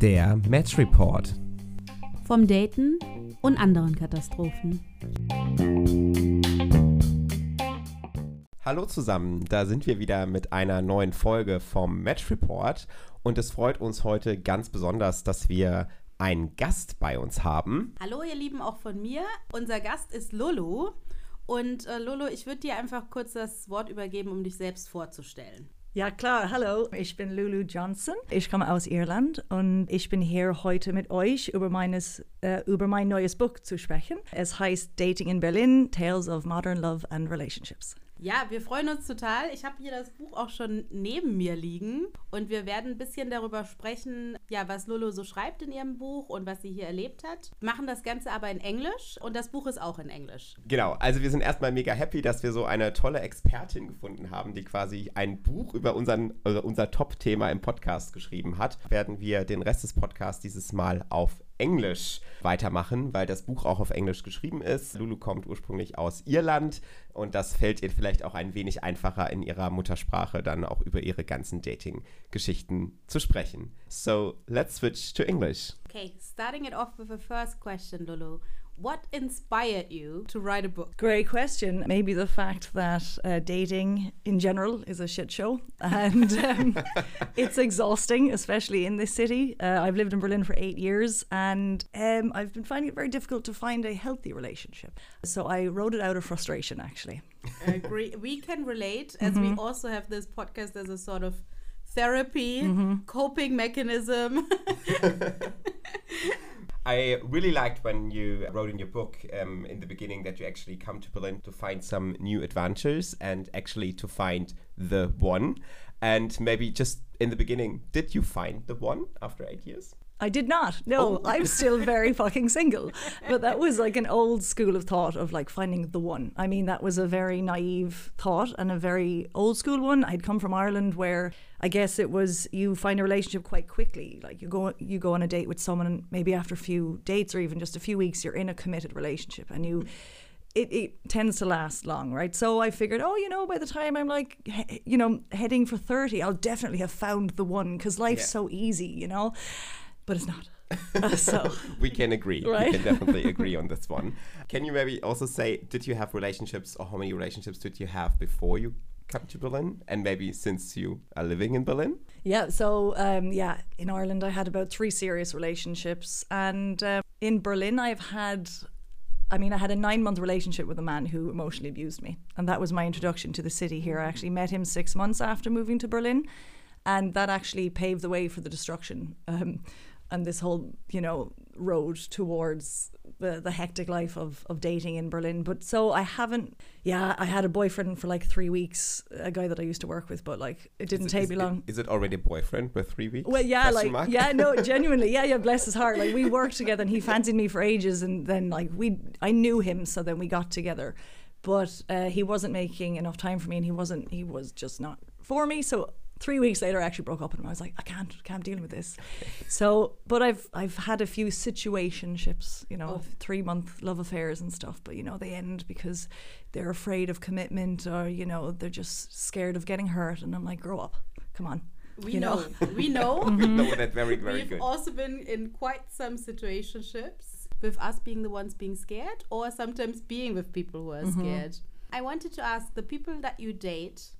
Der Match Report. Vom Daten und anderen Katastrophen. Hallo zusammen, da sind wir wieder mit einer neuen Folge vom Match Report und es freut uns heute ganz besonders, dass wir einen Gast bei uns haben. Hallo ihr Lieben, auch von mir. Unser Gast ist Lolo und äh, Lolo, ich würde dir einfach kurz das Wort übergeben, um dich selbst vorzustellen. Ja klar, hallo, ich bin Lulu Johnson. Ich komme aus Irland und ich bin hier heute mit euch über, meines, äh, über mein neues Buch zu sprechen. Es heißt Dating in Berlin, Tales of Modern Love and Relationships. Ja, wir freuen uns total. Ich habe hier das Buch auch schon neben mir liegen und wir werden ein bisschen darüber sprechen, ja, was Lolo so schreibt in ihrem Buch und was sie hier erlebt hat. Machen das Ganze aber in Englisch und das Buch ist auch in Englisch. Genau, also wir sind erstmal mega happy, dass wir so eine tolle Expertin gefunden haben, die quasi ein Buch über unseren, äh, unser Top-Thema im Podcast geschrieben hat. Werden wir den Rest des Podcasts dieses Mal auf Englisch weitermachen, weil das Buch auch auf Englisch geschrieben ist. Lulu kommt ursprünglich aus Irland und das fällt ihr vielleicht auch ein wenig einfacher in ihrer Muttersprache dann auch über ihre ganzen Dating-Geschichten zu sprechen. So, let's switch to English. Okay, starting it off with the first question, Lulu. What inspired you to write a book? Great question. Maybe the fact that uh, dating in general is a shit show and um, it's exhausting, especially in this city. Uh, I've lived in Berlin for eight years and um, I've been finding it very difficult to find a healthy relationship. So I wrote it out of frustration, actually. Agree. We can relate as we also have this podcast as a sort of therapy, coping mechanism. I really liked when you wrote in your book um, in the beginning that you actually come to Berlin to find some new adventures and actually to find the one. And maybe just in the beginning, did you find the one after eight years? I did not. No, Oh. I'm still very fucking single. But that was like an old school of thought of like finding the one. I mean, that was a very naive thought and a very old school one. I'd come from Ireland where I guess it was you find a relationship quite quickly. Like you go you go on a date with someone and maybe after a few dates or even just a few weeks you're in a committed relationship and you it, it tends to last long, right? So I figured, oh, you know, by the time I'm like, he- you know, heading for 30, I'll definitely have found the one because life's Yeah. so easy, you know? But it's not. Uh, so we can agree. Right. We can definitely agree on this one. Can you maybe also say, did you have relationships or how many relationships did you have before you come to Berlin? And maybe since you are living in Berlin? Yeah, so um, yeah, in Ireland I had about three serious relationships, and um, in Berlin I've had, I mean, I had a nine month relationship with a man who emotionally abused me, and that was my introduction to the city here. I actually met him six months after moving to Berlin, and that actually paved the way for the destruction. Um, and this whole, you know, road towards the, the hectic life of, of dating in Berlin. But so I haven't, yeah, I had a boyfriend for like three weeks, a guy that I used to work with, but like it didn't it- take me long. Is it already a boyfriend for three weeks? Well, yeah, Question like mark? yeah, no, genuinely, yeah, yeah. Bless his heart. Like we worked together, and he fancied me for ages, and then like we, I knew him, so then we got together, but uh, he wasn't making enough time for me, and he wasn't, he was just not for me. So three weeks later, I actually broke up with him. I was like, I can't, can't deal with this. So, but I've, I've had a few situationships, you know, three month love affairs and stuff, but you know they end because they're afraid of commitment, or you know they're just scared of getting hurt, and I'm like, grow up, come on. We you know. know. We know. we know that very, very We've good. also been in quite some situationships with us being the ones being scared or sometimes being with people who are Mm-hmm. scared. I wanted to ask the people that you date,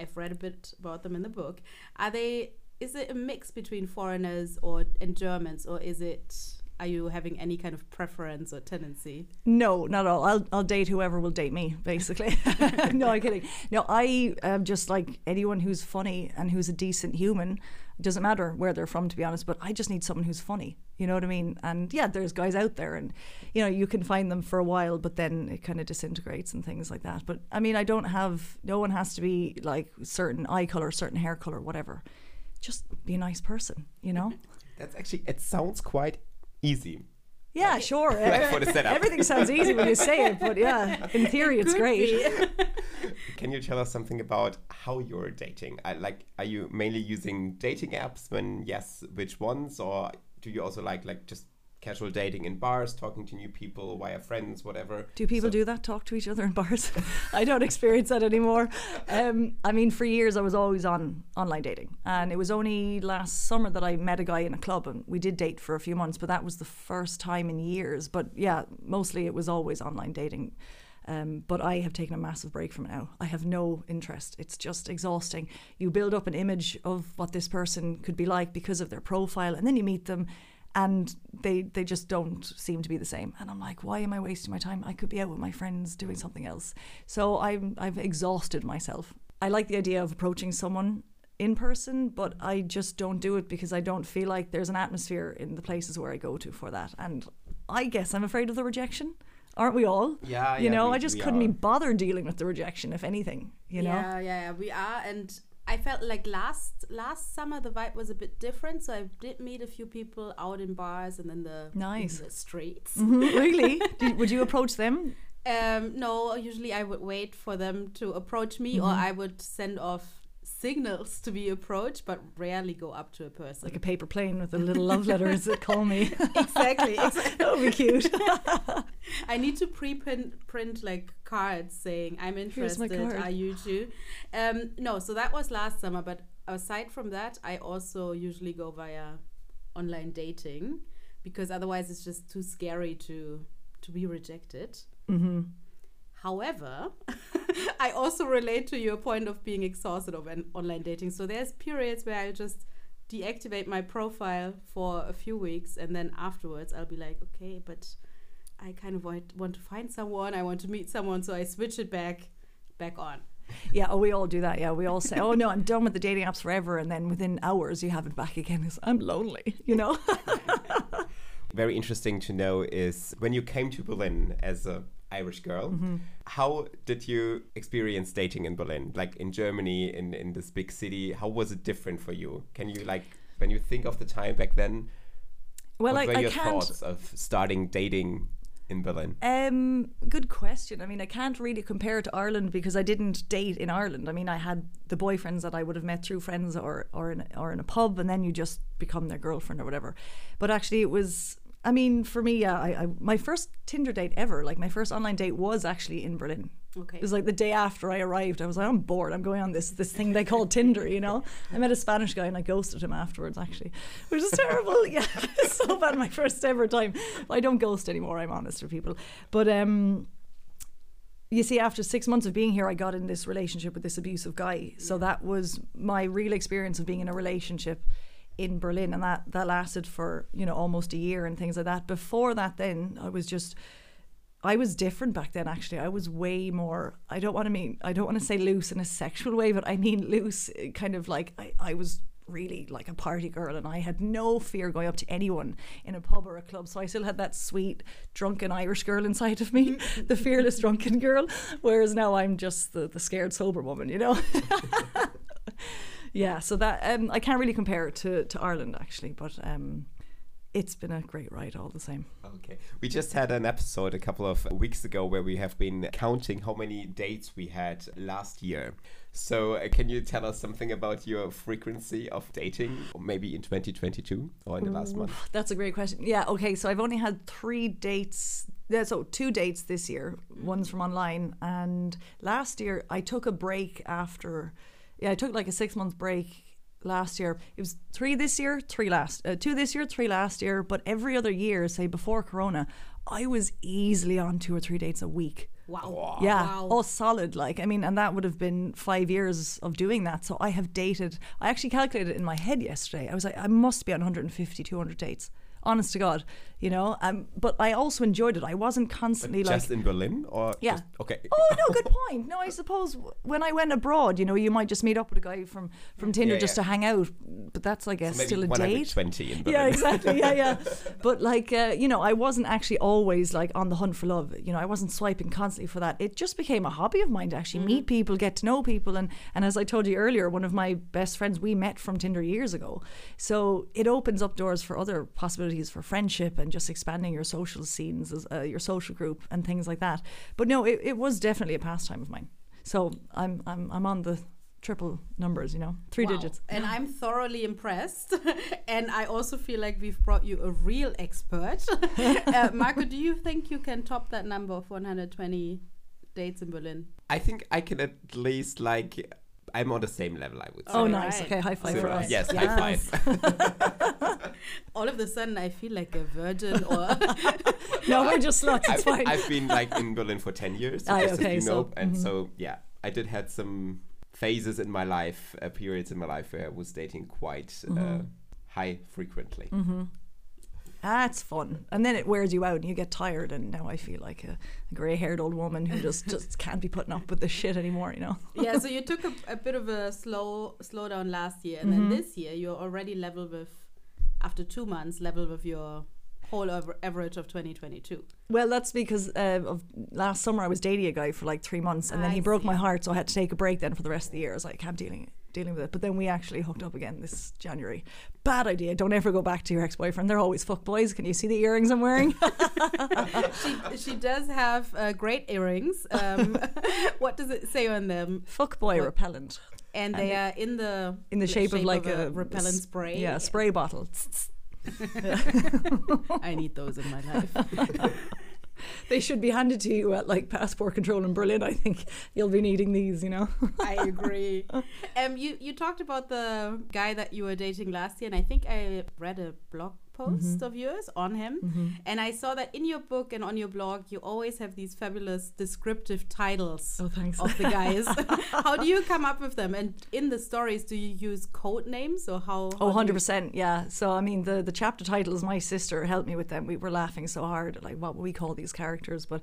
I've read a bit about them in the book, are they is it a mix between foreigners or and Germans or is it are you having any kind of preference or tendency? No, not at all. I'll I'll date whoever will date me, basically. no, I'm kidding. No, I am just like anyone who's funny and who's a decent human. It doesn't matter where they're from, to be honest. But I just need someone who's funny. You know what I mean? And yeah, there's guys out there, and you know you can find them for a while, but then it kind of disintegrates and things like that. But I mean, I don't have. No one has to be like certain eye color, certain hair color, whatever. Just be a nice person, you know. That's actually, it sounds quite easy. Yeah, sure. Like for the setup. Everything sounds easy when you say it, but yeah, in theory, it's great. Can you tell us something about how you're dating? I, like, are you mainly using dating apps? When yes, which ones? Or do you also like like just casual dating in bars, talking to new people via friends, whatever. Do people So- do that? Talk to each other in bars? I don't experience that anymore. Um, I mean, for years I was always on online dating, and it was only last summer that I met a guy in a club, and we did date for a few months. But that was the first time in years. But yeah, mostly it was always online dating. Um, but I have taken a massive break from it now. I have no interest. It's just exhausting. You build up an image of what this person could be like because of their profile, and then you meet them, and they they just don't seem to be the same. And I'm like, why am I wasting my time? I could be out with my friends doing something else. So I'm I've exhausted myself. I like the idea of approaching someone in person, but I just don't do it because I don't feel like there's an atmosphere in the places where I go to for that. And I guess I'm afraid of the rejection. Aren't we all? Yeah, You yeah, know, we- I just couldn't are. be bothered dealing with the rejection, if anything. You know? Yeah, yeah, yeah, we are, and I felt like last last summer the vibe was a bit different. So I did meet a few people out in bars and in the Nice. in the streets. Mhm, really? Did, would you approach them? Um, no, usually I would wait for them to approach me, or Mm-hmm. I would send off signals to be approached, but rarely go up to a person. Like a paper plane with a little love letter, is it? Call me. exactly, exactly. that would be cute. I need to pre-print print like cards saying I'm interested. Are you too? Um, no, so that was last summer. But aside from that, I also usually go via online dating because otherwise it's just too scary to to be rejected. hmm However, I also relate to your point of being exhausted of an online dating. So there's periods where I just deactivate my profile for a few weeks and then afterwards I'll be like, okay, but I kind of want, want to find someone, I want to meet someone, so I switch it back back on. Yeah, oh, we all do that. Yeah, we all say, "Oh no, I'm done with the dating apps forever," and then within hours you have it back again. It's, I'm lonely, you know. Very interesting to know is when you came to Berlin as a Irish girl, Mm-hmm. how did you experience dating in Berlin? Like in Germany, in, in this big city, how was it different for you? Can you like when you think of the time back then? well, what I, were I your can't. thoughts of starting dating in Berlin? Um, good question. I mean, I can't really compare it to Ireland because I didn't date in Ireland. I mean, I had the boyfriends that I would have met through friends or or in or in a pub, and then you just become their girlfriend or whatever. But actually, it was. I mean, for me, yeah, I, I my first Tinder date ever, like my first online date, was actually in Berlin. Okay. It was like the day after I arrived. I was like, I'm bored. I'm going on this this thing they call Tinder. You know, I met a Spanish guy and I ghosted him afterwards. Actually, which is terrible. yeah, it's so bad. My first ever time. I don't ghost anymore. I'm honest with people. But um, you see, after six months of being here, I got in this relationship with this abusive guy. So that was my real experience of being in a relationship in Berlin, and that that lasted for you know almost a year and things like that. Before that, then I was just. I was different back then actually. I was way more I don't want to mean I don't want to say loose in a sexual way, but I mean loose eh, kind of like I, I was really like a party girl and I had no fear going up to anyone in a pub or a club. So I still had that sweet drunken Irish girl inside of me, the fearless drunken girl. Whereas now I'm just the, the scared sober woman, you know? yeah, so that um, I can't really compare it to, to Ireland actually, but um, it's been a great ride all the same. Okay. We just had an episode a couple of weeks ago where we have been counting how many dates we had last year. So, uh, can you tell us something about your frequency of dating, or maybe in 2022 or in the last month? That's a great question. Yeah, okay, so I've only had three dates. Yeah, so two dates this year. One's from online, and last year I took a break after. Yeah, I took like a six month break last year. It was three this year, three last, uh, two this year, three last year. But every other year, say before Corona, I was easily on two or three dates a week. Wow. Yeah, Wow. all solid. Like, I mean, and that would have been five years of doing that. So I have dated, I actually calculated it in my head yesterday. I was like, I must be on 150, 200 dates. Honest to God, you know. Um, but I also enjoyed it. I wasn't constantly like, Just in Berlin, or Yeah. just- okay. Oh no, good point. No, I suppose when I went abroad, you know, you might just meet up with a guy from from Tinder Yeah, just yeah. to hang out. But that's, I guess, maybe still a date. 120 in Berlin. Yeah, exactly. Yeah, yeah. but like, uh, you know, I wasn't actually always like on the hunt for love. You know, I wasn't swiping constantly for that. It just became a hobby of mine to actually meet people, get to know people, and and as I told you earlier, one of my best friends we met from Tinder years ago. So it opens up doors for other possibilities for friendship and just expanding your social scenes, as, uh, your social group, and things like that. But no, it, it was definitely a pastime of mine. So I'm I'm I'm on the triple numbers, you know, three Wow. digits. And I'm thoroughly impressed. and I also feel like we've brought you a real expert. uh, Marco, do you think you can top that number of 120 dates in Berlin? I think I can at least like I'm on the same level. I would say. Oh, nice. right. Okay, high five So, for us. yes, high five. All of a sudden, I feel like a virgin or. no, we're just sluts. It's I've, fine. I've been like in Berlin for 10 years, Ah, just okay, you know, so- and mhm. so yeah, I did had some phases in my life, uh, periods in my life where I was dating quite uh, Mm-hmm. high frequently. That's fun, and then it wears you out, and you get tired. And now I feel like a, a grey-haired old woman who just just can't be putting up with this shit anymore. You know. yeah, so you took a, a bit of a slow slowdown last year, and then this year you're already level with, after two months, level with your whole aver- average of 2022. Well, that's because uh, of last summer I was dating a guy for like three months, and then I he broke my heart, so I had to take a break then for the rest of the year. I was like, I'm dealing dealing with it. But then we actually hooked up again this January. Bad idea. Don't ever go back to your ex boyfriend. They're always fuck boys. Can you see the earrings I'm wearing? she, she does have uh, great earrings. Um, what does it say on them? fuck boy What? repellent And they are in the in the shape, of like a, repellent spray. Yeah, a spray bottle. I need those in my life. They should be handed to you at like passport control in Berlin. I think you'll be needing these. You know. I agree. Um, you you talked about the guy that you were dating last year, and I think I read a blog post Mm-hmm. of yours on him, and I saw that in your book and on your blog, you always have these fabulous descriptive titles Oh, thanks. of the guys. how do you come up with them? And in the stories, do you use code names or how? Oh, how you- 100%. Yeah. So, I mean, the, the chapter titles, my sister helped me with them. We were laughing so hard like what we call these characters. But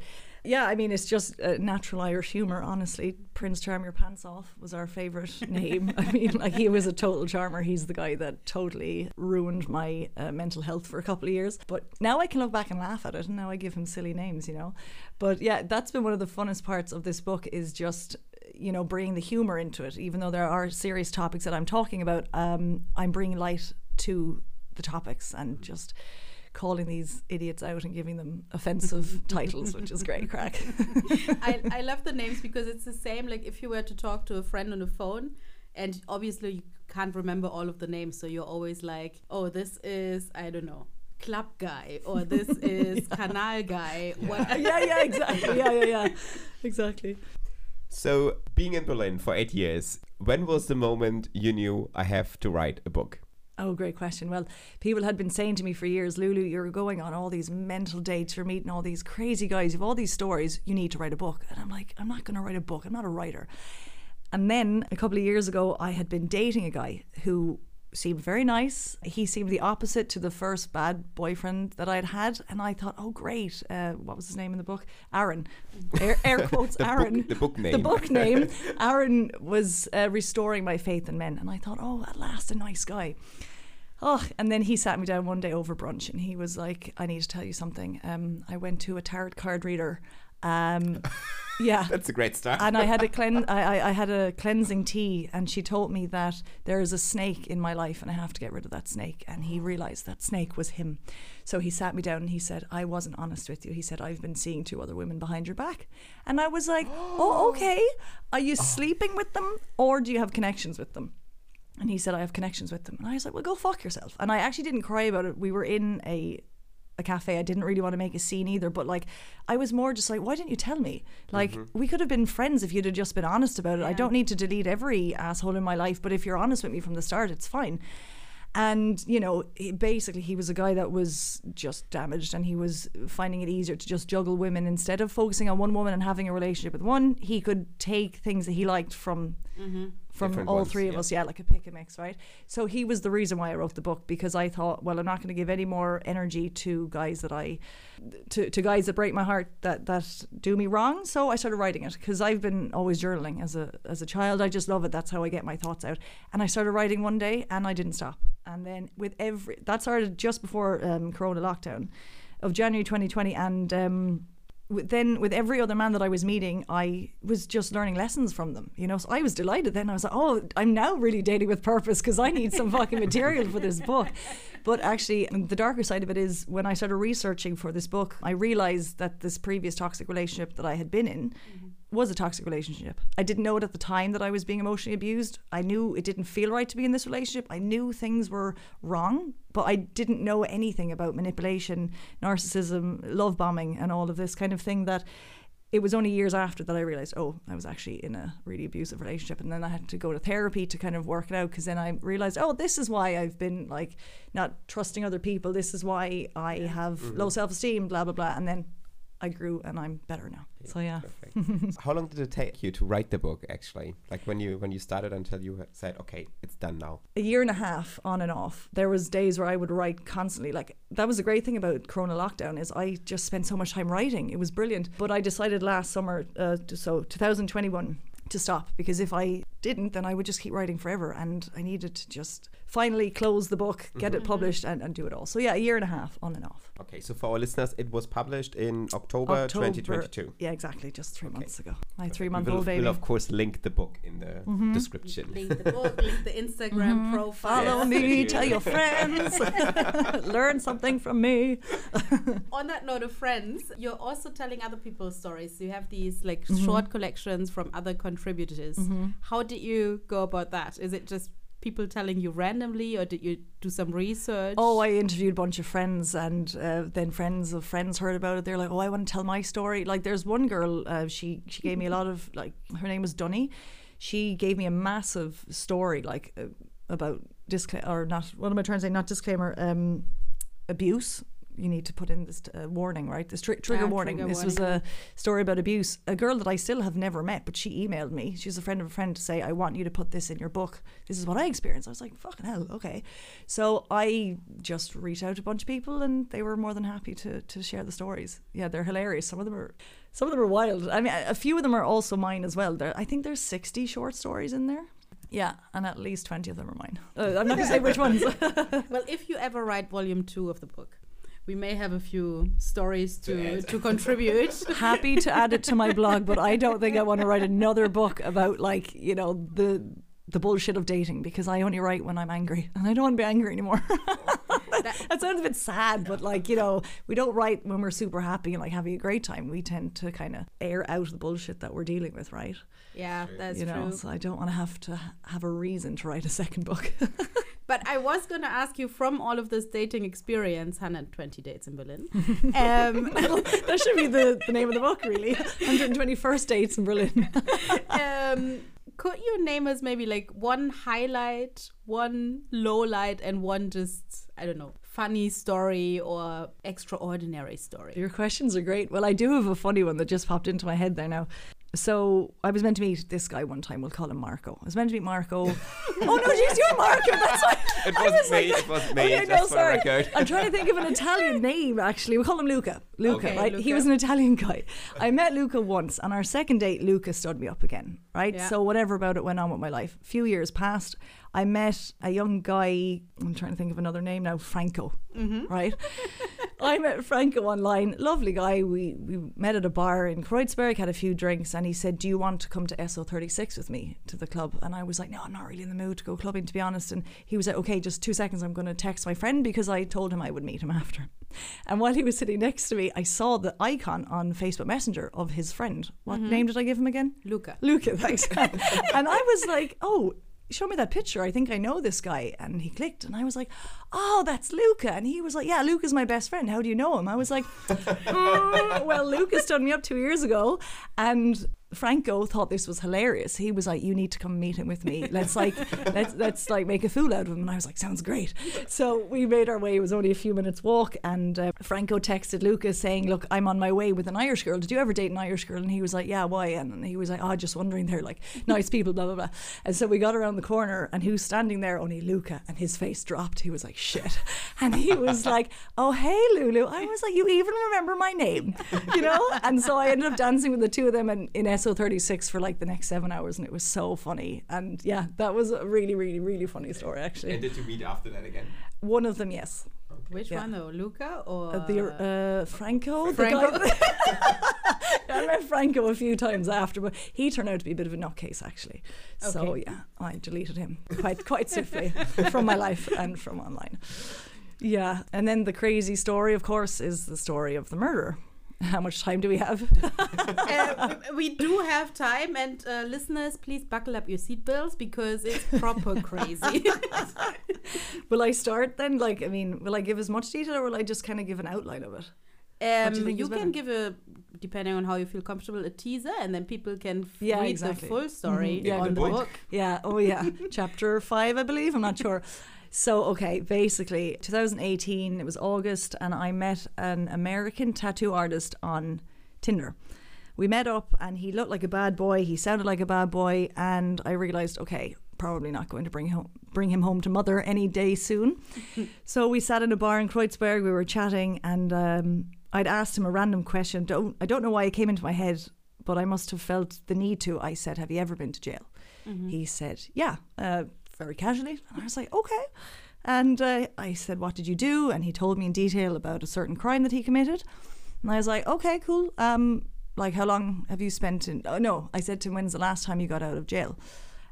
yeah, I mean, it's just uh, natural Irish humor, honestly. Prince Charm Your Pants Off was our favorite name. I mean, like, he was a total charmer. He's the guy that totally ruined my uh, mental health for a couple of years. But now I can look back and laugh at it. And now I give him silly names, you know. But yeah, that's been one of the funnest parts of this book is just you know bringing the humor into it even though there are serious topics that i'm talking about um, i'm bringing light to the topics and just calling these idiots out and giving them offensive titles which is great crack. I, I love the names because it's the same like if you were to talk to a friend on the phone and obviously you can't remember all of the names so you're always like oh this is i don't know club guy or this is canal guy what yeah yeah exactly. Yeah yeah yeah. Exactly. So, being in Berlin for eight years, when was the moment you knew I have to write a book? Oh, great question. Well, people had been saying to me for years, Lulu, you're going on all these mental dates, you're meeting all these crazy guys, you've all these stories, you need to write a book. And I'm like, I'm not going to write a book, I'm not a writer. And then a couple of years ago, I had been dating a guy who seemed very nice. He seemed the opposite to the first bad boyfriend that I'd had. And I thought, oh, great. Uh, what was his name in the book? Aaron. Air, air quotes, The book- Aaron. the book name. The book name. Aaron was uh, restoring my faith in men. And I thought, oh, at last, a nice guy. Oh, and then he sat me down one day over brunch and he was like, I need to tell you something. Um, I went to a tarot card reader. Um, yeah. That's a great start. and I had a clean, I, I, I had a cleansing tea, and she told me that there is a snake in my life, and I have to get rid of that snake. And he realized that snake was him, so he sat me down and he said, "I wasn't honest with you." He said, "I've been seeing two other women behind your back," and I was like, "Oh, okay. Are you sleeping with them, or do you have connections with them?" And he said, I have connections with them. And I was like, well, go fuck yourself. And I actually didn't cry about it. We were in a a cafe. I didn't really want to make a scene either, but like I was more just like, why didn't you tell me? Like mm-hmm. we could have been friends if you'd have just been honest about it. I don't need to delete every asshole in my life, but if you're honest with me from the start, it's fine. And you know, he, basically, he was a guy that was just damaged, and he was finding it easier to just juggle women instead of focusing on one woman and having a relationship with one. He could take things that he liked from mm-hmm. From Different all ones, three of yeah. us, yeah, like a pick and mix, right? So he was the reason why I wrote the book because I thought, well, I'm not going to give any more energy to guys that I, to, to guys that break my heart that that do me wrong. So I started writing it because I've been always journaling as a as a child. I just love it. That's how I get my thoughts out. And I started writing one day, and I didn't stop. And then with every that started just before um, Corona lockdown of January 2020, and. Um, then with every other man that I was meeting, I was just learning lessons from them. You know, so I was delighted. Then I was like, oh, I'm now really dating with purpose because I need some fucking material for this book. But actually, um, the darker side of it is when I started researching for this book, I realized that this previous toxic relationship that I had been in mm-hmm. Was a toxic relationship. I didn't know it at the time that I was being emotionally abused. I knew it didn't feel right to be in this relationship. I knew things were wrong, but I didn't know anything about manipulation, narcissism, love bombing, and all of this kind of thing that it was only years after that I realized, oh, I was actually in a really abusive relationship. And then I had to go to therapy to kind of work it out because then I realized, oh, this is why I've been like not trusting other people. This is why I have mm-hmm. low self esteem, blah, blah, blah. And then I grew and I'm better now. So yeah. How long did it take you to write the book actually? Like when you when you started until you said, okay, it's done now. a year and a half on and off. There was days where I would write constantly. Like that was a great thing about Corona lockdown is I just spent so much time writing. It was brilliant. But I decided last summer, uh, to- so 2021, to stop because if I didn't, then I would just keep writing forever. And I needed to just finally close the book, get it published, and, and do it all. So yeah, a year and a half on and off. Okay, so for our listeners, it was published in October, 2022. Yeah, exactly, just three months ago. My We three-month-old will, baby. we'll of course link the book in the Mm-hmm. description. Link the book, link the Instagram profile. Follow Yes, me, you. tell your friends, learn something from me. On that note of friends, you're also telling other people's stories. You have these like Mm-hmm. short collections from other contributors. How did you go about that? Is it just people telling you randomly, or did you do some research? Oh, I interviewed a bunch of friends, and uh, then friends of friends heard about it. They're like, "Oh, I want to tell my story." Like, there's one girl. Uh, she she gave me a lot of like. Her name was Dunny. She gave me a massive story, like uh, about disclaimer or not. What am I trying to say? Not disclaimer. Um, abuse. You need to put in this uh, warning, right? This tri- trigger Ah, warning. trigger this was a story about abuse. A girl that I still have never met, but she emailed me. She's a friend of a friend to say, "I want you to put this in your book. This is what I experienced." I was like, "Fucking hell, okay." So I just reached out to a bunch of people, and they were more than happy to to share the stories. Yeah, they're hilarious. Some of them are, some of them are wild. I mean, a few of them are also mine as well. There, I think there's 60 short stories in there. Yeah, and at least 20 of them are mine. Uh, I'm not gonna say which ones. well, if you ever write volume two of the book, we may have a few stories to to contribute. happy to add it to my blog, but I don't think I want to write another book about like you know the the bullshit of dating because I only write when I'm angry, and I don't want to be angry anymore. that sounds a bit sad, but like you know, we don't write when we're super happy and like having a great time. We tend to kind of air out the bullshit that we're dealing with, right? yeah, that's you know, true. so I don't want to have to have a reason to write a second book. But I was going to ask you from all of this dating experience, 120 dates in Berlin. um, that should be the, the name of the book, really. 121st dates in Berlin. um, could you name us maybe like one highlight, one low light, and one just, I don't know, funny story or extraordinary story? Your questions are great. Well, I do have a funny one that just popped into my head there now. So I was meant to meet this guy one time. We'll call him Marco. I was meant to meet Marco. oh no, geez, you're Marco. That's why. It wasn't was me. Like, it wasn't me. Okay, no, sorry. I'm trying to think of an Italian name. Actually, we call him Luca. Luca, Okay, right? He was an Italian guy. I met Luca once, on our second date, Luca stood me up again. Right. Yeah. So whatever about it went on with my life. A few years passed. I met a young guy. I'm trying to think of another name now. Franco. Mm-hmm. Right. I met Franco online. Lovely guy. We we met at a bar in Kreuzberg, had a few drinks, and he said, "Do you want to come to SO36 with me to the club?" And I was like, "No, I'm not really in the mood to go clubbing, to be honest." And he was like, "Okay, just two seconds. I'm going to text my friend because I told him I would meet him after." And while he was sitting next to me, I saw the icon on Facebook Messenger of his friend. What mm-hmm. name did I give him again? Luca. Luca, thanks. and I was like, oh, show me that picture. I think I know this guy. And he clicked, and I was like, oh, that's Luca. And he was like, yeah, Luca's my best friend. How do you know him? I was like, "Mm, well, Luca stood me up two years ago, and Franco thought this was hilarious. He was like, "You need to come meet him with me. Let's like, let's let's like make a fool out of him." And I was like, "Sounds great." So we made our way. It was only a few minutes walk, and uh, Franco texted Lucas saying, "Look, I'm on my way with an Irish girl. Did you ever date an Irish girl?" And he was like, "Yeah, why?" And he was like, "Oh, just wondering. They're like nice people, blah blah blah." And so we got around the corner, and who's standing there? Only Luca, and his face dropped. He was like, "Shit," and he was like, "Oh, hey, Lulu." I was like, "You even remember my name?" You know? And so I ended up dancing with the two of them and in, in SO36 for like the next seven hours, and it was so funny. And yeah, that was a really, really, really funny story, actually. And did you meet after that again? One of them, yes. Which Yeah. one though? Luca or Uh, the uh, Franco, Franco. the guy. I met Franco a few times after, but he turned out to be a bit of a nutcase actually. So yeah, I deleted him quite quite swiftly from my life and from online. Yeah, and then the crazy story, of course, is the story of the murder. How much time do we have? uh, we, we do have time, and uh, listeners, please buckle up your seatbelts because it's proper crazy. will I start then? Like, I mean, will I give as much detail or will I just kind of give an outline of it? Um, you you can better? give a, depending on how you feel comfortable, a teaser, and then people can f- Yeah, read exactly. the full story Mhm. Yeah, on the point. book. Yeah. Oh, yeah. Chapter five, I believe. I'm not sure. So, okay, basically, 2018, it was August, and I met an American tattoo artist on Tinder. We met up, and he looked like a bad boy. He sounded like a bad boy, and I realized, okay, probably not going to bring him bring him home to mother any day soon. so we sat in a bar in Kreuzberg. We were chatting, and um, I'd asked him a random question. Don't I don't know why it came into my head, but I must have felt the need to. I said, "Have you ever been to jail?" He said, "Yeah," uh, very casually, and I was like, "Okay." And uh, I said, "What did you do?" And he told me in detail about a certain crime that he committed. And I was like, "Okay, cool. Um, like, how long have you spent in?" Oh no, I said to him, "When's the last time you got out of jail?"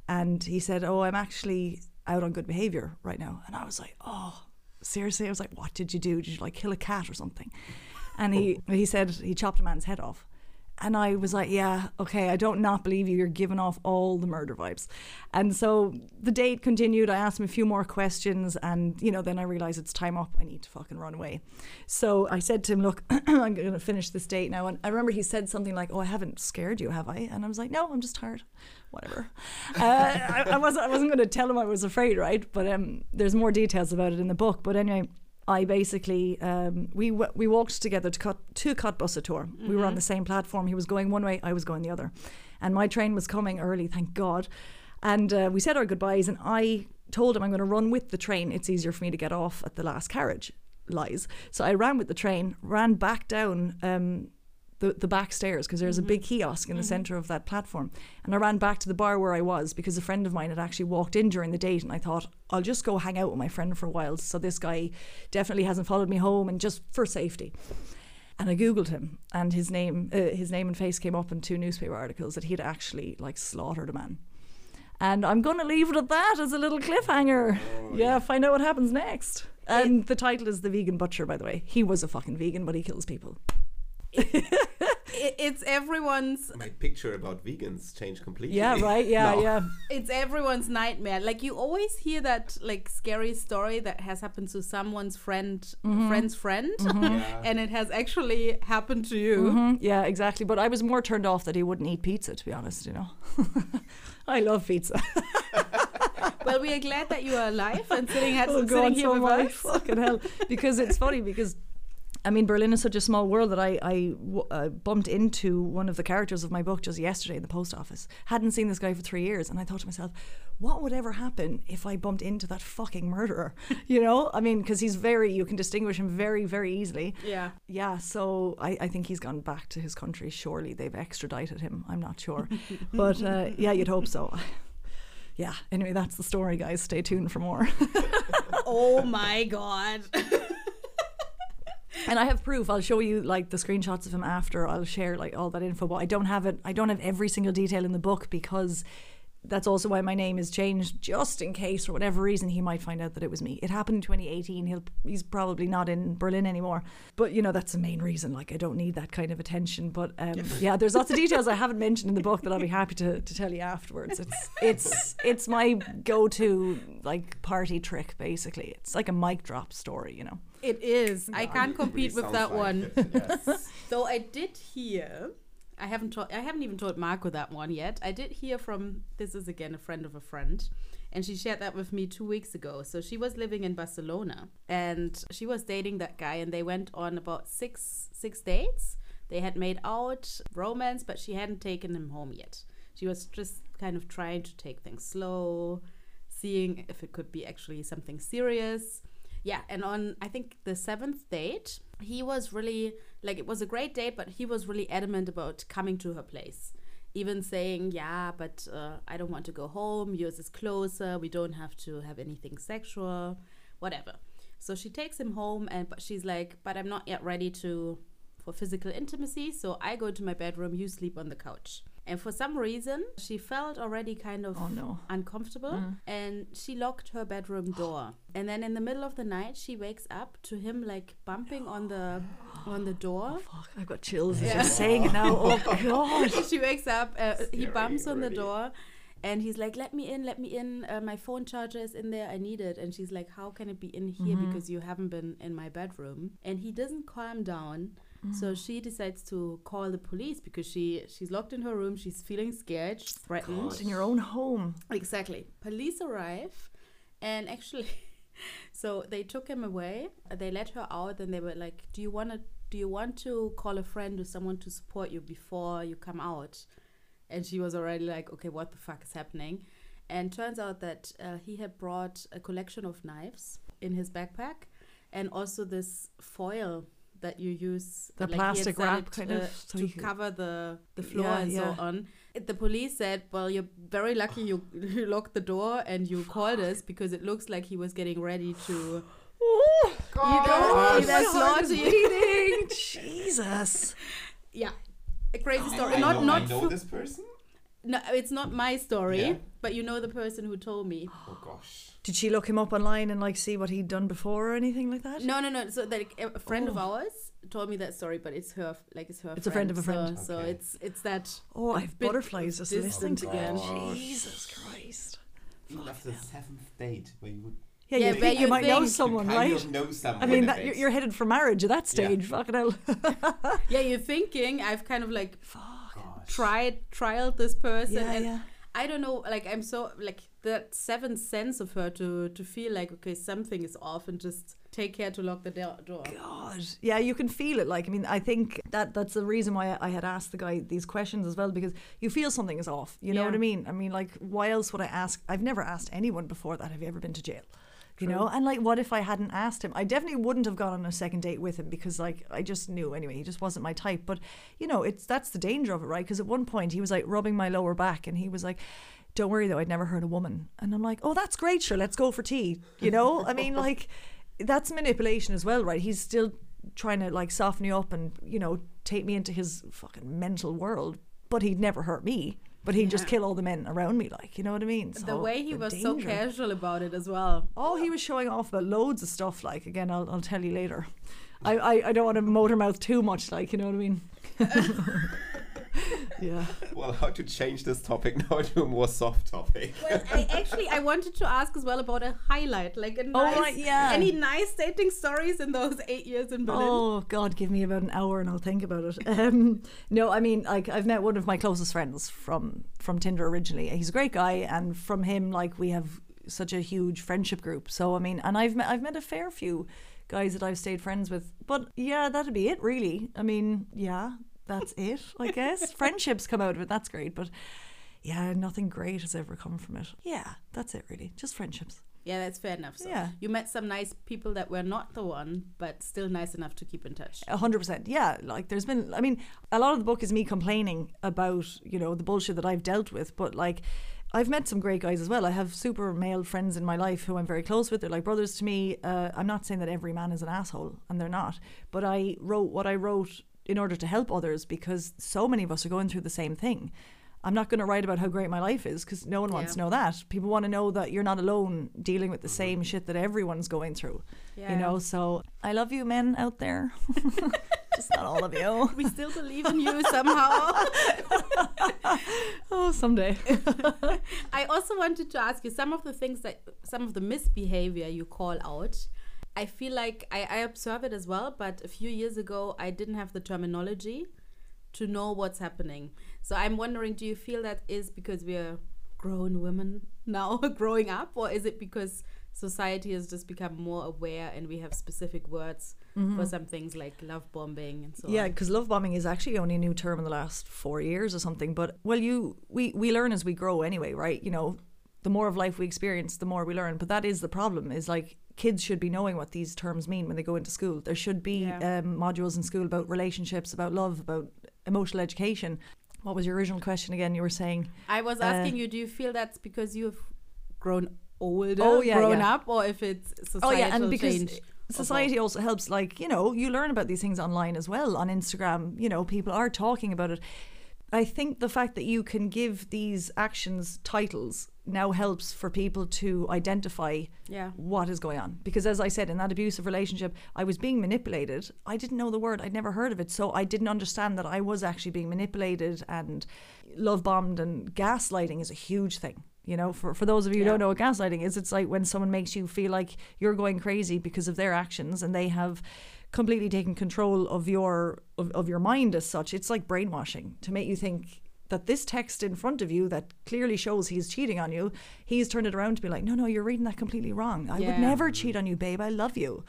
And he said, "Oh, I'm actually out on good behavior right now." And I was like, "Oh." Seriously, I was like, "What did you do? Did you like kill a cat or something?" And he he said he chopped a man's head off. And I was like, yeah, okay, I don't not believe you. You're giving off all the murder vibes. And so the date continued. I asked him a few more questions. And, you know, then I realized it's time up. I need to fucking run away. So I said to him, look, I'm going to finish this date now. And I remember he said something like, oh, I haven't scared you, have I? And I was like, no, I'm just tired. Whatever. uh, I, I, wasn't, I wasn't going to tell him I was afraid, right? But um, there's more details about it in the book. But anyway, I basically um, we w- we walked together to cut to Kottbusser We were on the same platform. He was going one way, I was going the other, and my train was coming early. Thank God. And uh, we said our goodbyes, and I told him I'm going to run with the train. It's easier for me to get off at the last carriage. Lies. So I ran with the train, ran back down. Um, the, the back stairs because there's a big kiosk in the center of that platform and I ran back to the bar where I was because a friend of mine had actually walked in during the date and I thought I'll just go hang out with my friend for a while so this guy definitely hasn't followed me home and just for safety and I googled him and his name uh, his name and face came up in two newspaper articles that he'd actually like slaughtered a man and I'm going to leave it at that as a little cliffhanger. yeah, find out what happens next. And the title is The Vegan Butcher, by the way. He was a fucking vegan, but he kills people. I- It's everyone's My picture about vegans changed completely. Yeah, right. Yeah, No. yeah. it's everyone's nightmare. Like you always hear that like scary story that has happened to someone's friend, Mm-hmm. friend's friend, Yeah. and it has actually happened to you. Mhm, Yeah, exactly. But I was more turned off that he wouldn't eat pizza, to be honest, you know. I love pizza. Well, we are glad that you are alive and sitting, at, Oh, sitting God, here so with am us. Fucking hell. Because it's funny because. I mean, Berlin is such a small world that I, I w- uh, bumped into one of the characters of my book just yesterday in the post office. Hadn't seen this guy for three years, and I thought to myself, what would ever happen if I bumped into that fucking murderer? You know, I mean, because he's very, you can distinguish him very, very easily. Yeah. Yeah, so I, I think he's gone back to his country. Surely they've extradited him. I'm not sure. but uh, yeah, you'd hope so. Yeah, anyway, that's the story, guys. Stay tuned for more. Oh my god. And I have proof. I'll show you like the screenshots of him after. I'll share like all that info. But I don't have it. I don't have every single detail in the book because that's also why my name is changed, just in case for whatever reason he might find out that it was me. It happened in 2018. He'll he's probably not in Berlin anymore. But you know that's the main reason. Like I don't need that kind of attention. But um, yeah, there's lots of details I haven't mentioned in the book that I'll be happy to, to tell you afterwards. It's it's it's my go-to like party trick basically. It's like a mic drop story, you know. It is. I can't compete Really with that like one. it, yes. Though I did hear, I haven't told, I haven't even told Marco that one yet. I did hear from this is again a friend of a friend, and she shared that with me two weeks ago. So she was living in Barcelona, and she was dating that guy, and they went on about six six dates. They had made out romance, but she hadn't taken him home yet. She was just kind of trying to take things slow, seeing if it could be actually something serious. Yeah, and on I think the seventh date, he was really like it was a great date, but he was really adamant about coming to her place. Even saying, "Yeah, but uh, I don't want to go home. Yours is closer. We don't have to have anything sexual, whatever." So she takes him home, and but she's like, "But I'm not yet ready to for physical intimacy. So I go to my bedroom. You sleep on the couch." And for some reason, she felt already kind of Oh, no. uncomfortable and she locked her bedroom door. And then in the middle of the night, she wakes up to him like bumping on the on the door. Fuck, I've got chills as you're saying it now. Oh god. she wakes up, uh, he Scary bumps on the door. And he's like, "Let me in, let me in. Uh, my phone charger is in there. I need it." And she's like, "How can it be in here because you haven't been in my bedroom?" And he doesn't calm down. So she decides to call the police because she she's locked in her room. She's feeling scared, she's threatened. God, in your own home. Exactly. Police arrive, and actually, so they took him away. They let her out, and they were like, "Do you want to? Do you want to call a friend or someone to support you before you come out?" And she was already like, "Okay, what the fuck is happening?" And turns out that uh, he had brought a collection of knives in his backpack, and also this foil that you use The he had plastic wrap kind uh, of, so to you cover the the floor Yeah, and yeah. so on. The police said, "Well, you're very lucky you, you locked the door and you called us because it looks like he was getting ready to Oh, either, Gosh. either my heart is you." bleeding. Jesus. Yeah, a crazy story. I not know, not I know fu- this person. No, it's not my story, Yeah. but you know the person who told me. Oh gosh. Did she look him up online and like see what he'd done before or anything like that? No, no, no. So like a friend of Oh. ours told me that story, but it's her, like it's her. It's a friend of a friend. So, so Okay. it's it's that. Oh, I have bit butterflies just listening to again. Oh, gosh. Jesus Christ. Even after the seventh date, where you would Yeah, Yeah, you, but think you you might know think- someone, kind right? of know someone. I mean, a that, bit. you're, you're headed for marriage at that Yeah. stage. Fucking hell. Yeah, you're thinking I've kind of like Gosh. Tried trialed this person yeah, and yeah. I don't know, like I'm so like that seventh sense of her to to feel like okay something is off and just take care to lock the do- door. God, yeah, you can feel it. Like, I mean, I think that that's the reason why I had asked the guy these questions as well because you feel something is off. You know Yeah. what I mean? I mean, like, why else would I ask? I've never asked anyone before that. Have you ever been to jail? You know, and like, what if I hadn't asked him? I definitely wouldn't have gone on a second date with him because, like, I just knew anyway. He just wasn't my type. But you know, it's that's the danger of it, right? Because at one point he was like rubbing my lower back, and he was like. Don't worry though, I'd never hurt a woman. And I'm like, oh, that's great, sure, let's go for tea. You know? I mean, like, that's manipulation as well, right? He's still trying to like soften you up and you know take me into his fucking mental world, but he'd never hurt me. But he'd just kill all the men around me, like you know what I mean. the way he the was so casual about it as well. Oh, he was showing off about loads of stuff. Like again, I'll I'll tell you later. I I, I don't want to motor mouth too much, like you know what I mean. yeah. Well, how to change this topic now to a more soft topic? Well, I actually I wanted to ask as well about a highlight, like a nice, Oh, right, yeah. any nice dating stories in those eight years in Berlin. Oh God, give me about an hour and I'll think about it. Um, no, I mean, like I've met one of my closest friends from from Tinder originally. He's a great guy, and from him, like we have such a huge friendship group. So I mean, and I've met I've met a fair few guys that I've stayed friends with. But yeah, that'd be it, really. I mean, yeah, that's it. I guess friendships come out of it. That's great, but. Yeah, nothing great has ever come from it. Yeah, that's it really. Just friendships. Yeah, that's fair enough. So Yeah. you met some nice people that were not the one, but still nice enough to keep in touch. A hundred percent. Yeah. Like there's been I mean, a lot of the book is me complaining about, you know, the bullshit that I've dealt with, but like I've met some great guys as well. I have super male friends in my life who I'm very close with. They're like brothers to me. Uh, I'm not saying that every man is an asshole, and they're not. But I wrote what I wrote in order to help others because so many of us are going through the same thing. I'm not going to write about how great my life is because no one wants Yeah. to know that. People want to know that you're not alone dealing with the mm-hmm. same shit that everyone's going through. Yeah. You know, so I love you, men out there. Just not all of you. We still believe in you somehow. Oh, someday. I also wanted to ask you some of the things that some of the misbehavior you call out. I feel like I, I observe it as well, but a few years ago I didn't have the terminology to know what's happening. So I'm wondering, do you feel that is because we're grown women now growing up, or is it because society has just become more aware and we have specific words for mm-hmm. some things like love bombing and so Yeah, because love bombing is actually only a new term in the last four years or something. But well, you we we learn as we grow anyway, right? You know, the more of life we experience, the more we learn. But that is the problem. Is like kids should be knowing what these terms mean when they go into school. There should be Yeah. um, modules in school about relationships, about love, about emotional education. What was your original question again? You were saying I was Uh, asking you, do you feel that's because you've grown older, Oh, yeah, grown yeah. up, or if it's Oh societal yeah, and because change? society also helps. Like you know, you learn about these things online as well on Instagram. You know, people are talking about it. I think the fact that you can give these actions titles now helps for people to identify Yeah. what is going on. Because as I said, in that abusive relationship, I was being manipulated. I didn't know the word, I'd never heard of it. So I didn't understand that I was actually being manipulated and love bombed and gaslighting is a huge thing. You know, for, for those of you who don't know what gaslighting is, it's like when someone makes you feel like you're going crazy because of their actions and they have completely taking control of your of, of your mind as such. It's like brainwashing to make you think that this text in front of you that clearly shows he's cheating on you, he's turned it around to be like, no, no, you're reading that completely wrong. I would never cheat on you, babe. I love you.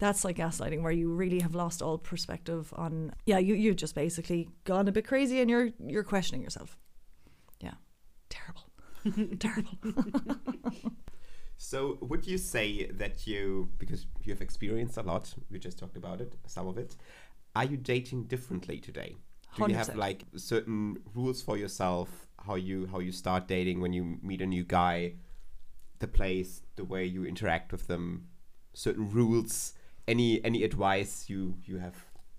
That's like gaslighting, where you really have lost all perspective on. Yeah, you you just basically gone a bit crazy, and you're you're questioning yourself. Yeah, terrible, terrible. So, would you say that you, because you have experienced a lot, we just talked about it, some of it, are you dating differently today? Do you have like certain rules for yourself? How you how you start dating when you meet a new guy, the place, the way you interact with them, certain rules. Any any advice you you have?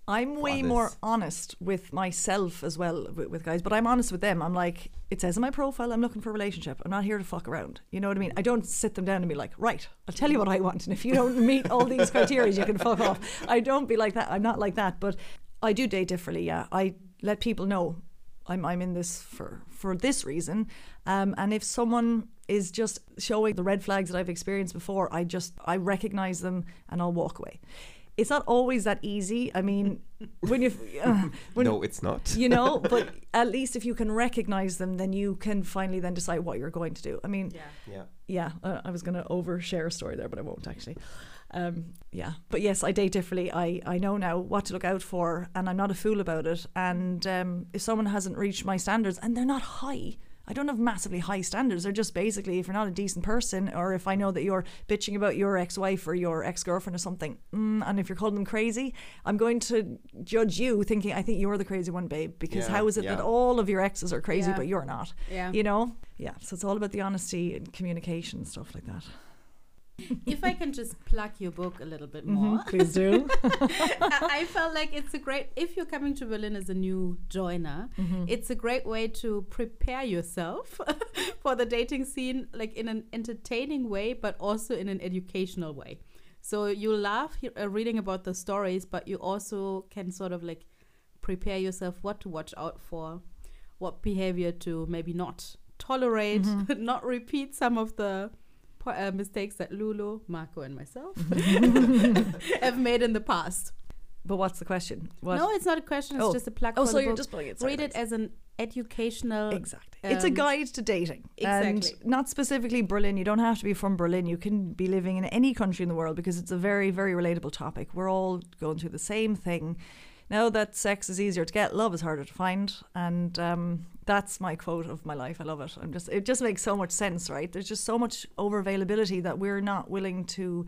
I'm way more honest with myself as well with, with guys, but I'm honest with them. I'm like, it says in my profile, I'm looking for a relationship. I'm not here to fuck around. You know what I mean? I don't sit them down and be like, right, I'll tell you what I want, and if you don't meet all these criteria, you can fuck off. I don't be like that. I'm not like that, but I do date differently. Yeah, I let people know I'm I'm in this for for this reason, um, and if someone is just showing the red flags that I've experienced before, I just I recognize them and I'll walk away. It's not always that easy. I mean, when you uh, when no, it's not. you know, but at least if you can recognize them, then you can finally then decide what you're going to do. I mean, Yeah. yeah. yeah, uh, I was going to overshare a story there, but I won't actually. Um, yeah, but yes, I date differently. I, I know now what to look out for, and I'm not a fool about it. And um, if someone hasn't reached my standards, and they're not high, I don't have massively high standards. They're just basically if you're not a decent person, or if I know that you're bitching about your ex-wife or your ex-girlfriend or something, mm, and if you're calling them crazy, I'm going to judge you, thinking I think you're the crazy one, babe. Because Yeah, how is it yeah. that all of your exes are crazy, Yeah. but you're not? Yeah. You know? Yeah. So it's all about the honesty and communication and stuff like that. if I can just plug your book a little bit Mm-hmm. more. Please do. I felt like it's a great if you're coming to Berlin as a new joiner, Mm-hmm. it's a great way to prepare yourself for the dating scene, like in an entertaining way, but also in an educational way. So you love he- uh, reading about the stories, but you also can sort of like prepare yourself what to watch out for, what behavior to maybe not tolerate, Mm-hmm. not repeat some of the uh, mistakes that Lulu, Marco, and myself have made in the past. but what's the question? What? No, it's not a question. It's Oh. just a plug. oh, for so the you're book. just putting it. read it as an educational. Exactly. it's a um, guide to dating. exactly. And not specifically Berlin. You don't have to be from Berlin. You can be living in any country in the world because it's a very, very relatable topic. We're all going through the same thing. Now that sex is easier to get, love is harder to find. And um, that's my quote of my life. I love it. I'm just it just makes so much sense, right? There's just so much over availability that we're not willing to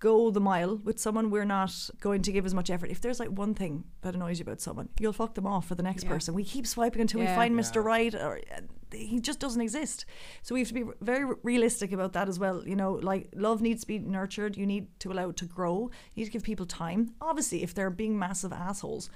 go the mile with someone we're not going to give as much effort. If there's like one thing that annoys you about someone you'll fuck them off for the next Yeah. person. We keep swiping until we find Yeah. mr right or uh, he just doesn't exist. So we have to be very re- realistic about that as well you know like love needs to be nurtured. You need to allow it to grow. You need to give people time. Obviously if they're being massive assholes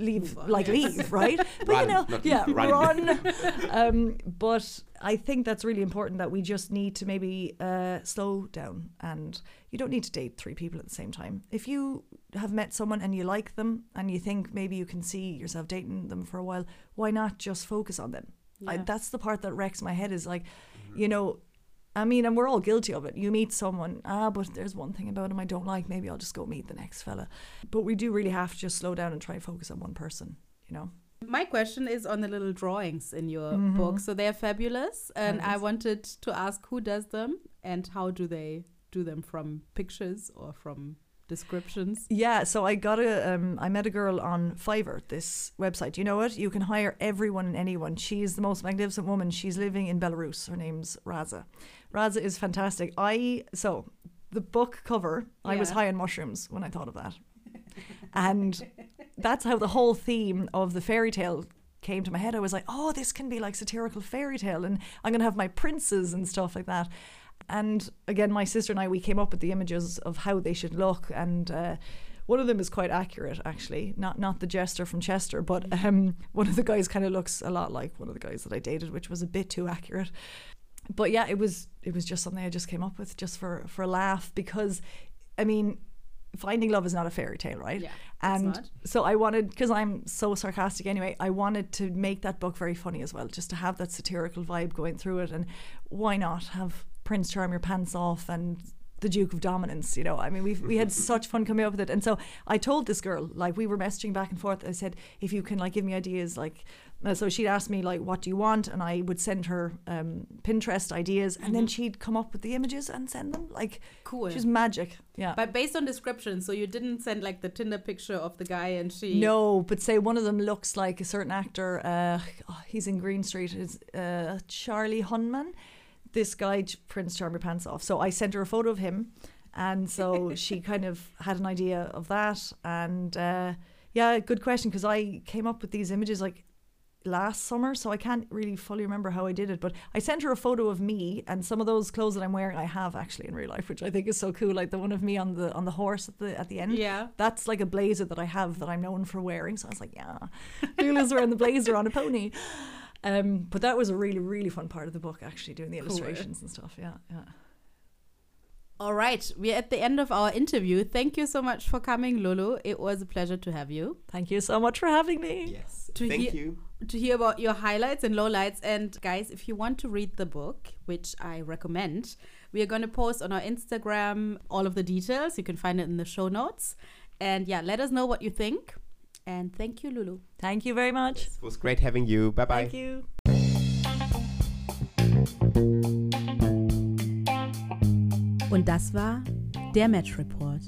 leave Move on. like leave right but Run, you know not yeah leave, run. run um, but I think that's really important that we just need to maybe uh, slow down and you don't need to date three people at the same time. If you have met someone and you like them and you think maybe you can see yourself dating them for a while, why not just focus on them? I, that's the part that wrecks my head is like, you know, I mean, and we're all guilty of it. You meet someone, ah, but there's one thing about him I don't like. Maybe I'll just go meet the next fella. But we do really have to just slow down and try and focus on one person, you know? My question is on the little drawings in your Mm-hmm. book. So they're fabulous, and I wanted to ask who does them and how do they do them from pictures or from descriptions? Yeah, so I got a, um, I met a girl on Fiverr, this website. You know it? You can hire everyone and anyone. She's the most magnificent woman. She's living in Belarus. Her name's Raza. Raza is fantastic. I, so the book cover, I was high on mushrooms when I thought of that. And that's how the whole theme of the fairy tale came to my head. I was like, oh, this can be like satirical fairy tale, and I'm going to have my princes and stuff like that. And again, my sister and I, we came up with the images of how they should look. And uh, one of them is quite accurate, actually. Not not the jester from Chester, but um, one of the guys kind of looks a lot like one of the guys that I dated, which was a bit too accurate. But yeah, it was it was just something I just came up with just for for a laugh because, I mean, finding love is not a fairy tale, right? Yeah, and so I wanted because I'm so sarcastic anyway. I wanted to make that book very funny as well, just to have that satirical vibe going through it. And why not have Prince Charm your pants off and the Duke of Dominance? You know, I mean, we we had such fun coming up with it. And so I told this girl, like, we were messaging back and forth. I said, if you can like give me ideas, like. Uh, So she'd ask me like, "What do you want?" and I would send her um, Pinterest ideas, and then she'd come up with the images and send them. Like, Cool. she's magic. Yeah, But based on description, so you didn't send like the Tinder picture of the guy and she. No, but say one of them looks like a certain actor. Uh, oh, he's in Green Street. Is uh, Charlie Hunnam? This guy, Ch- Prince Charm Your Pants Off. So I sent her a photo of him, and so she kind of had an idea of that. And uh, yeah, good question because I came up with these images like last summer, so I can't really fully remember how I did it. But I sent her a photo of me and some of those clothes that I'm wearing. I have actually in real life, which I think is so cool. Like the one of me on the on the horse at the at the end Yeah. that's like a blazer that I have that I'm known for wearing. So I was like, yeah, Lula's wearing the blazer on a pony. Um, but that was a really, really fun part of the book, actually, doing the illustrations and stuff. Yeah, yeah. All right. We're at the end of our interview. Thank you so much for coming, Lulu. It was a pleasure to have you. Thank you so much for having me. Yes. To Thank hear- you. To hear about your highlights and lowlights. And guys, if you want to read the book, which I recommend, we are going to post on our Instagram all of the details. You can find it in the show notes. And yeah, let us know what you think. And thank you, Lulu. Thank you very much. It was great having you. Bye bye. Thank you. Und das war der Match Report.